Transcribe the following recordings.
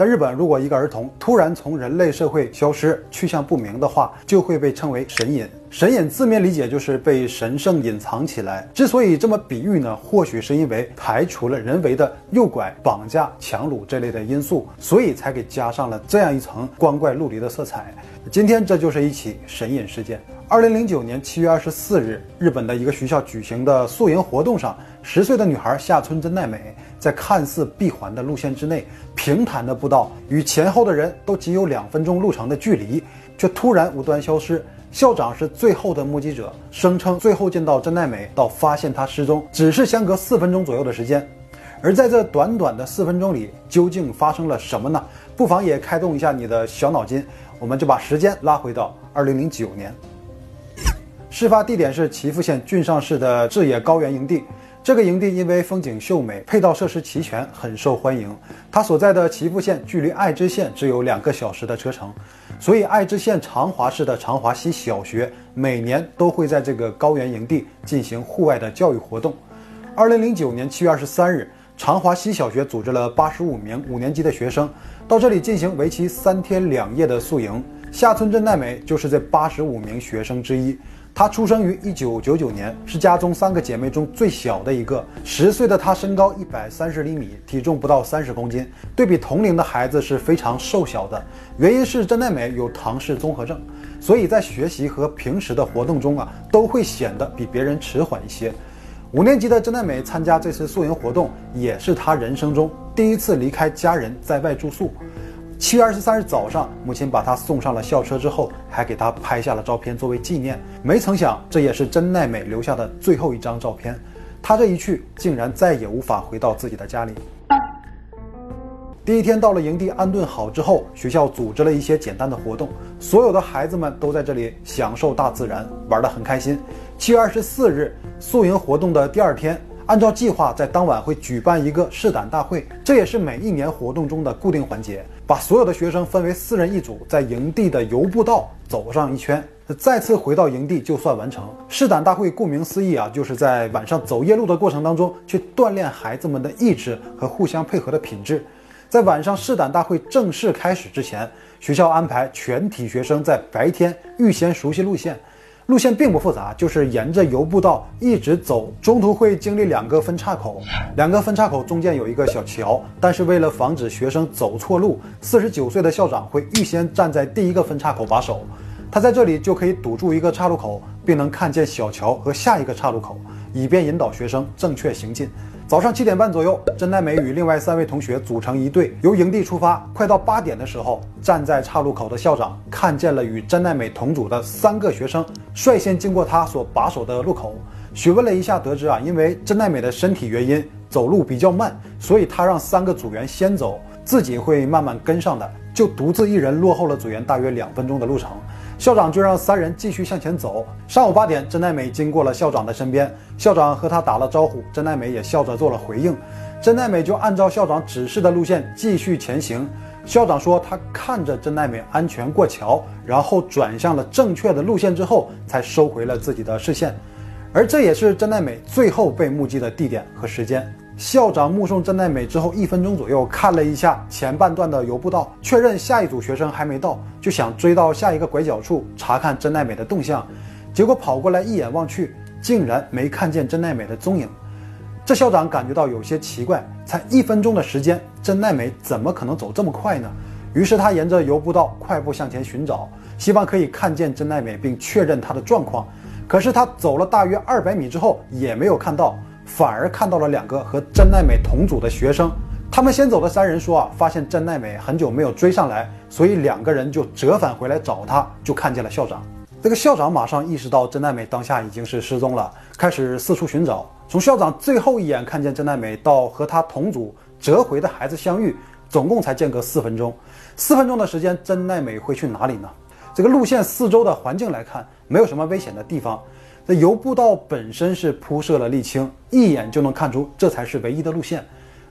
在日本，如果一个儿童突然从人类社会消失，去向不明的话，就会被称为神隐。神隐字面理解就是被神圣隐藏起来。之所以这么比喻呢，或许是因为排除了人为的诱拐、绑架、强掳这类的因素，所以才给加上了这样一层光怪陆离的色彩。今天这就是一起神隐事件。二零零九年七月二十四日，日本的一个学校举行的宿营活动上，十岁的女孩下村真奈美。在看似闭环的路线之内，平坦的步道与前后的人都仅有两分钟路程的距离，却突然无端消失。校长是最后的目击者，声称最后见到真奈美到发现她失踪，只是相隔四分钟左右的时间。而在这短短的四分钟里，究竟发生了什么呢？不妨也开动一下你的小脑筋，我们就把时间拉回到二零零九年。事发地点是岐阜县郡上市的志野高原营地。这个营地因为风景秀美，配套设施齐全，很受欢迎。它所在的岐阜县距离爱知县只有两个小时的车程，所以爱知县长华市的长华西小学每年都会在这个高原营地进行户外的教育活动。二零零九年七月二十三日，长华西小学组织了八十五名五年级的学生到这里进行为期三天两夜的宿营。下村真奈美就是这八十五名学生之一。她出生于一九九九年，是家中三个姐妹中最小的一个。十岁的她身高一百三十厘米，体重不到三十公斤，对比同龄的孩子是非常瘦小的。原因是真奈美有唐氏综合症，所以在学习和平时的活动中啊，都会显得比别人迟缓一些。五年级的真奈美参加这次宿营活动，也是她人生中第一次离开家人在外住宿。七月二十三日早上，母亲把她送上了校车之后，还给她拍下了照片作为纪念。没曾想，这也是真奈美留下的最后一张照片。她这一去，竟然再也无法回到自己的家里。第一天到了营地安顿好之后，学校组织了一些简单的活动，所有的孩子们都在这里享受大自然，玩得很开心。七月二十四日，宿营活动的第二天。按照计划，在当晚会举办一个试胆大会，这也是每一年活动中的固定环节。把所有的学生分为四人一组，在营地的游步道走上一圈，再次回到营地就算完成。试胆大会顾名思义啊，就是在晚上走夜路的过程当中，去锻炼孩子们的意志和互相配合的品质。在晚上试胆大会正式开始之前，学校安排全体学生在白天预先熟悉路线。路线并不复杂，就是沿着游步道一直走，中途会经历两个分岔口，两个分岔口中间有一个小桥，但是为了防止学生走错路，四十九岁的校长会预先站在第一个分岔口把守，他在这里就可以堵住一个岔路口，并能看见小桥和下一个岔路口，以便引导学生正确行进。早上七点半左右，真奈美与另外三位同学组成一队，由营地出发。快到八点的时候，站在岔路口的校长看见了与真奈美同组的三个学生，率先经过他所把守的路口，询问了一下，得知啊，因为真奈美的身体原因，走路比较慢，所以他让三个组员先走，自己会慢慢跟上的，就独自一人落后了组员大约两分钟的路程。校长就让三人继续向前走。上午八点，真奈美经过了校长的身边，校长和他打了招呼，真奈美也笑着做了回应。真奈美就按照校长指示的路线继续前行。校长说，他看着真奈美安全过桥，然后转向了正确的路线之后，才收回了自己的视线。而这也是真奈美最后被目击的地点和时间。校长目送真奈美之后一分钟左右，看了一下前半段的游步道，确认下一组学生还没到，就想追到下一个拐角处查看真奈美的动向。结果跑过来一眼望去，竟然没看见真奈美的踪影。这校长感觉到有些奇怪，才一分钟的时间，真奈美怎么可能走这么快呢？于是他沿着游步道快步向前寻找，希望可以看见真奈美并确认她的状况。可是他走了大约二百米之后，也没有看到。反而看到了两个和真奈美同组的学生，他们先走的三人说啊，发现真奈美很久没有追上来，所以两个人就折返回来找他，就看见了校长。这个校长马上意识到真奈美当下已经是失踪了，开始四处寻找。从校长最后一眼看见真奈美到和他同组折回的孩子相遇，总共才间隔四分钟。四分钟的时间，真奈美会去哪里呢？这个路线四周的环境来看，没有什么危险的地方。那游步道本身是铺设了沥青，一眼就能看出这才是唯一的路线。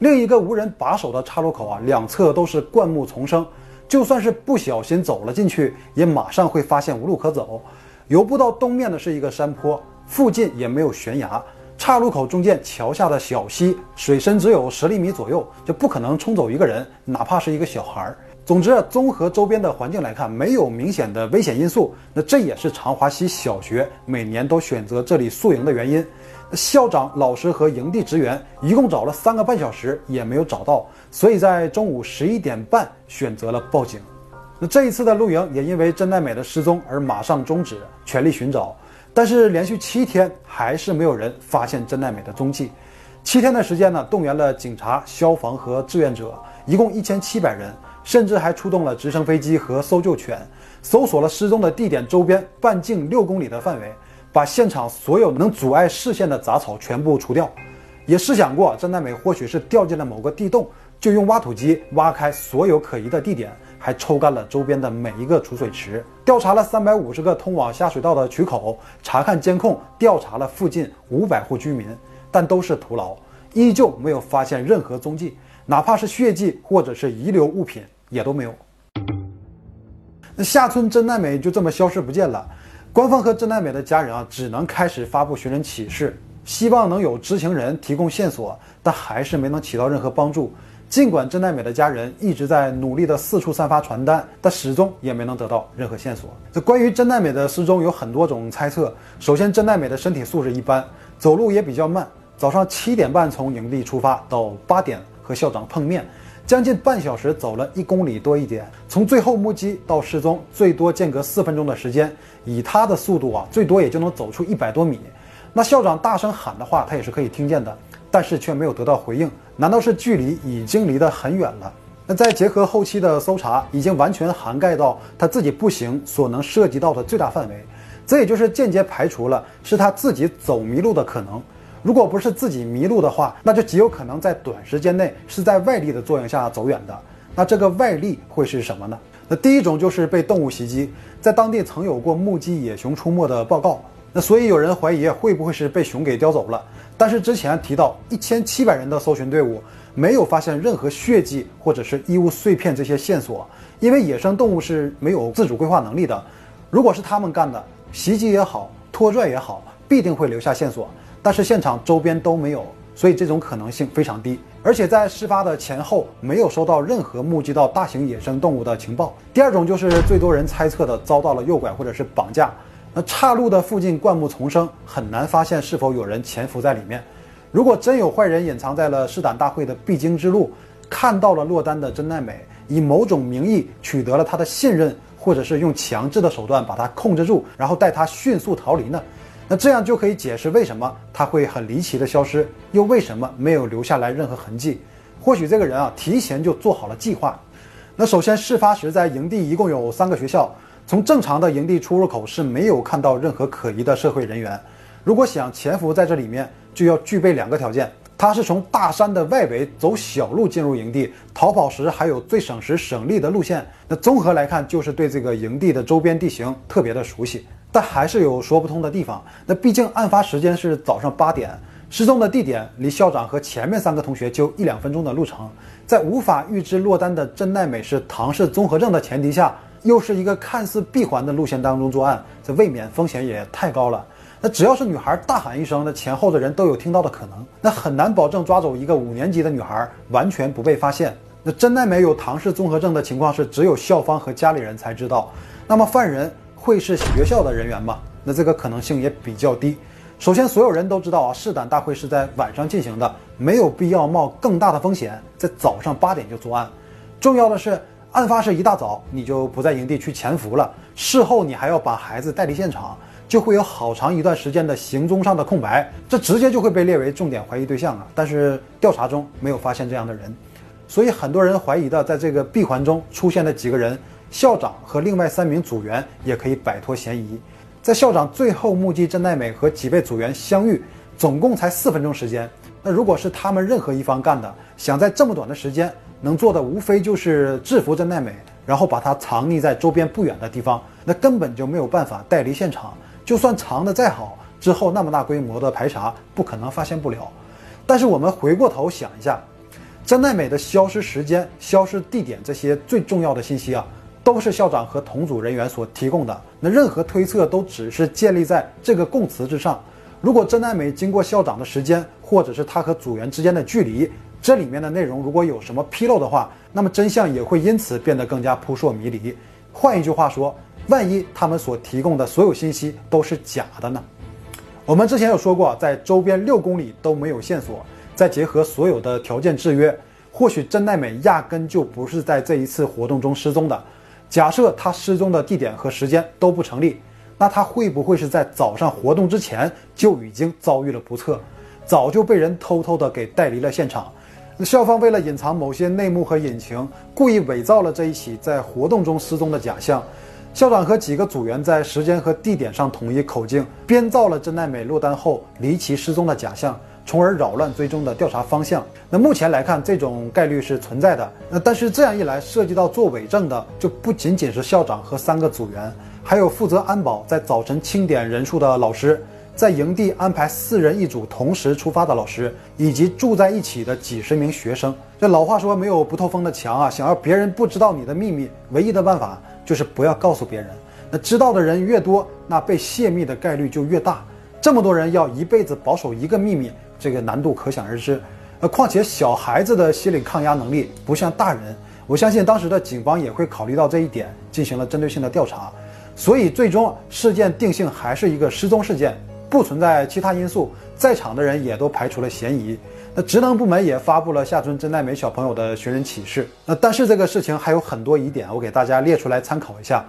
另一个无人把守的岔路口啊，两侧都是灌木丛生，就算是不小心走了进去，也马上会发现无路可走。游步道东面呢是一个山坡，附近也没有悬崖，岔路口中间桥下的小溪，水深只有十厘米左右，就不可能冲走一个人，哪怕是一个小孩儿。总之，综合周边的环境来看，没有明显的危险因素。那这也是长华西小学每年都选择这里宿营的原因。校长、老师和营地职员一共找了三个半小时也没有找到，所以在中午十一点半选择了报警。那这一次的露营也因为真奈美的失踪而马上终止，全力寻找。但是连续七天还是没有人发现真奈美的踪迹。七天的时间呢，动员了警察、消防和志愿者，一共一千七百人。甚至还出动了直升飞机和搜救犬，搜索了失踪的地点周边半径六公里的范围，把现场所有能阻碍视线的杂草全部除掉。也试想过，郑奈美或许是掉进了某个地洞，就用挖土机挖开所有可疑的地点，还抽干了周边的每一个储水池，调查了三百五十个通往下水道的渠口，查看监控，调查了附近五百户居民，但都是徒劳，依旧没有发现任何踪迹，哪怕是血迹或者是遗留物品。也都没有。那下村真奈美就这么消失不见了，官方和真奈美的家人啊，只能开始发布寻人启事，希望能有知情人提供线索，但还是没能起到任何帮助。尽管真奈美的家人一直在努力的四处散发传单，但始终也没能得到任何线索。这关于真奈美的失踪有很多种猜测。首先，真奈美的身体素质一般，走路也比较慢，早上七点半从营地出发，到八点和校长碰面。将近半小时走了一公里多一点，从最后目击到失踪，最多间隔四分钟的时间。以他的速度啊，最多也就能走出一百多米。那校长大声喊的话，他也是可以听见的，但是却没有得到回应。难道是距离已经离得很远了？那再结合后期的搜查，已经完全涵盖到他自己步行所能涉及到的最大范围，这也就是间接排除了是他自己走迷路的可能。如果不是自己迷路的话，那就极有可能在短时间内是在外力的作用下走远的。那这个外力会是什么呢？那第一种就是被动物袭击，在当地曾有过目击野熊出没的报告。那所以有人怀疑会不会是被熊给叼走了？但是之前提到一千七百人的搜寻队伍没有发现任何血迹或者是衣物碎片这些线索，因为野生动物是没有自主规划能力的。如果是他们干的，袭击也好，拖拽也好，必定会留下线索。但是现场周边都没有，所以这种可能性非常低。而且在事发的前后，没有收到任何目击到大型野生动物的情报。第二种就是最多人猜测的遭到了诱拐或者是绑架。那岔路的附近灌木丛生，很难发现是否有人潜伏在里面。如果真有坏人隐藏在了试胆大会的必经之路，看到了落单的真奈美，以某种名义取得了他的信任，或者是用强制的手段把他控制住，然后带他迅速逃离呢？那这样就可以解释为什么他会很离奇的消失，又为什么没有留下来任何痕迹？或许这个人啊提前就做好了计划。那首先，事发时在营地一共有三个学校，从正常的营地出入口是没有看到任何可疑的社会人员。如果想潜伏在这里面，就要具备两个条件：他是从大山的外围走小路进入营地，逃跑时还有最省时省力的路线。那综合来看，就是对这个营地的周边地形特别的熟悉。但还是有说不通的地方。那毕竟案发时间是早上八点，失踪的地点离校长和前面三个同学就一两分钟的路程，在无法预知落单的真奈美是唐氏综合症的前提下，又是一个看似闭环的路线当中作案，这未免风险也太高了。那只要是女孩大喊一声，那前后的人都有听到的可能，那很难保证抓走一个五年级的女孩完全不被发现。那真奈美有唐氏综合症的情况是只有校方和家里人才知道，那么犯人。会是学校的人员吗？那这个可能性也比较低。首先，所有人都知道啊，试胆大会是在晚上进行的，没有必要冒更大的风险在早上八点就作案。重要的是，案发是一大早你就不在营地去潜伏了，事后你还要把孩子带离现场，就会有好长一段时间的行踪上的空白，这直接就会被列为重点怀疑对象啊。但是调查中没有发现这样的人，所以很多人怀疑的在这个闭环中出现的几个人。校长和另外三名组员也可以摆脱嫌疑。在校长最后目击真奈美和几位组员相遇，总共才四分钟时间。那如果是他们任何一方干的，想在这么短的时间能做的，无非就是制服真奈美，然后把她藏匿在周边不远的地方，那根本就没有办法带离现场。就算藏得再好，之后那么大规模的排查，不可能发现不了。但是我们回过头想一下，真奈美的消失时间、消失地点这些最重要的信息啊。都是校长和同组人员所提供的，那任何推测都只是建立在这个供词之上。如果真奈美经过校长的时间，或者是他和组员之间的距离，这里面的内容如果有什么纰漏的话，那么真相也会因此变得更加扑朔迷离。换一句话说，万一他们所提供的所有信息都是假的呢？我们之前有说过，在周边六公里都没有线索，再结合所有的条件制约，或许真奈美压根就不是在这一次活动中失踪的。假设他失踪的地点和时间都不成立。那他会不会是在早上活动之前就已经遭遇了不测，早就被人偷偷的给带离了现场？校方为了隐藏某些内幕和隐情，故意伪造了这一起在活动中失踪的假象。校长和几个组员在时间和地点上统一口径，编造了真奈美落单后离奇失踪的假象，从而扰乱最终的调查方向。那目前来看，这种概率是存在的。那但是这样一来，涉及到做伪证的就不仅仅是校长和三个组员。还有负责安保在早晨清点人数的老师，在营地安排四人一组同时出发的老师，以及住在一起的几十名学生。这老话说没有不透风的墙啊！想要别人不知道你的秘密，唯一的办法就是不要告诉别人。那知道的人越多，那被泄密的概率就越大。这么多人要一辈子保守一个秘密，这个难度可想而知。呃，况且小孩子的心理抗压能力不像大人，我相信当时的警方也会考虑到这一点，进行了针对性的调查。所以，最终事件定性还是一个失踪事件，不存在其他因素，在场的人也都排除了嫌疑。那职能部门也发布了下村真奈美小朋友的寻人启事。那但是这个事情还有很多疑点，我给大家列出来参考一下。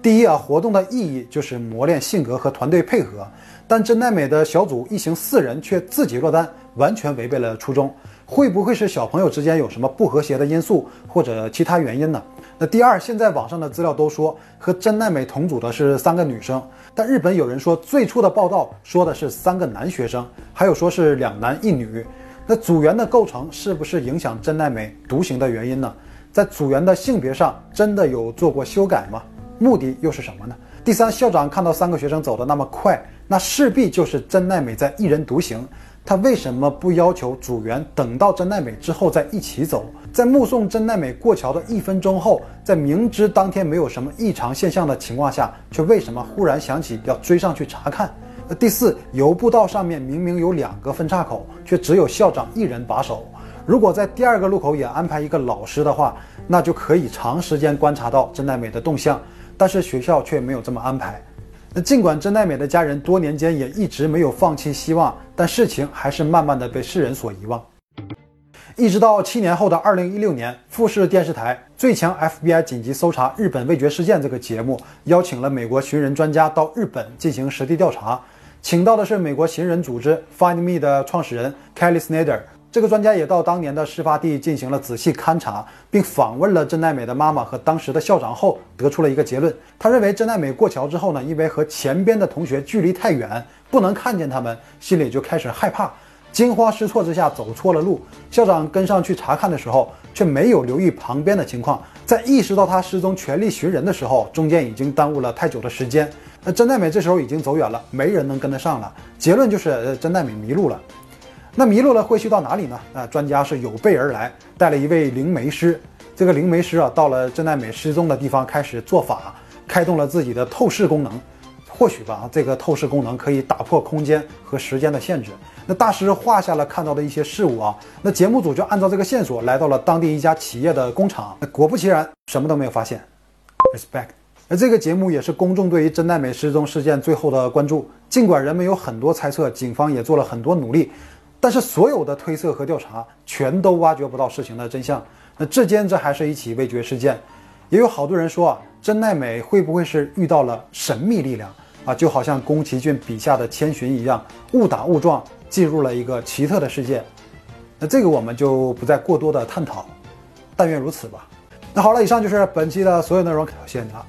第一啊，活动的意义就是磨练性格和团队配合，但真奈美的小组一行四人却自己落单，完全违背了初衷。会不会是小朋友之间有什么不和谐的因素，或者其他原因呢？那第二，现在网上的资料都说和真奈美同组的是三个女生，但日本有人说最初的报道说的是三个男学生，还有说是两男一女。那组员的构成是不是影响真奈美独行的原因呢？在组员的性别上真的有做过修改吗？目的又是什么呢？第三，校长看到三个学生走得那么快，那势必就是真奈美在一人独行。他为什么不要求组员等到真奈美之后再一起走？在目送真奈美过桥的一分钟后，在明知当天没有什么异常现象的情况下，却为什么忽然想起要追上去查看？第四，游步道上面明明有两个分岔口，却只有校长一人把守。如果在第二个路口也安排一个老师的话，那就可以长时间观察到真奈美的动向。但是学校却没有这么安排。那尽管真奈美的家人多年间也一直没有放弃希望，但事情还是慢慢的被世人所遗忘。一直到七年后的二零一六年，富士电视台《最强 FBI 紧急搜查日本味觉事件》这个节目邀请了美国寻人专家到日本进行实地调查，请到的是美国寻人组织 Find Me 的创始人 Kelly Snyder。这个专家也到当年的事发地进行了仔细勘察，并访问了真奈美的妈妈和当时的校长后，得出了一个结论。他认为真奈美过桥之后呢，因为和前边的同学距离太远，不能看见他们，心里就开始害怕，惊慌失措之下走错了路。校长跟上去查看的时候，却没有留意旁边的情况，在意识到他失踪、全力寻人的时候，中间已经耽误了太久的时间。那真奈美这时候已经走远了，没人能跟得上了。结论就是，呃，真奈美迷路了。那迷路了会去到哪里呢？啊，专家是有备而来，带了一位灵媒师。这个灵媒师啊，到了真奈美失踪的地方，开始做法，开动了自己的透视功能。或许吧，这个透视功能可以打破空间和时间的限制。那大师画下了看到的一些事物啊。那节目组就按照这个线索来到了当地一家企业的工厂。果不其然，什么都没有发现。Respect。而这个节目也是公众对于真奈美失踪事件最后的关注。尽管人们有很多猜测，警方也做了很多努力。但是所有的推测和调查全都挖掘不到事情的真相。那至今这还是一起未决事件。也有好多人说啊，真奈美会不会是遇到了神秘力量啊？就好像宫崎骏笔下的千寻一样，误打误撞进入了一个奇特的世界。那这个我们就不再过多的探讨。但愿如此吧。那好了，以上就是本期的所有内容，谢谢你了。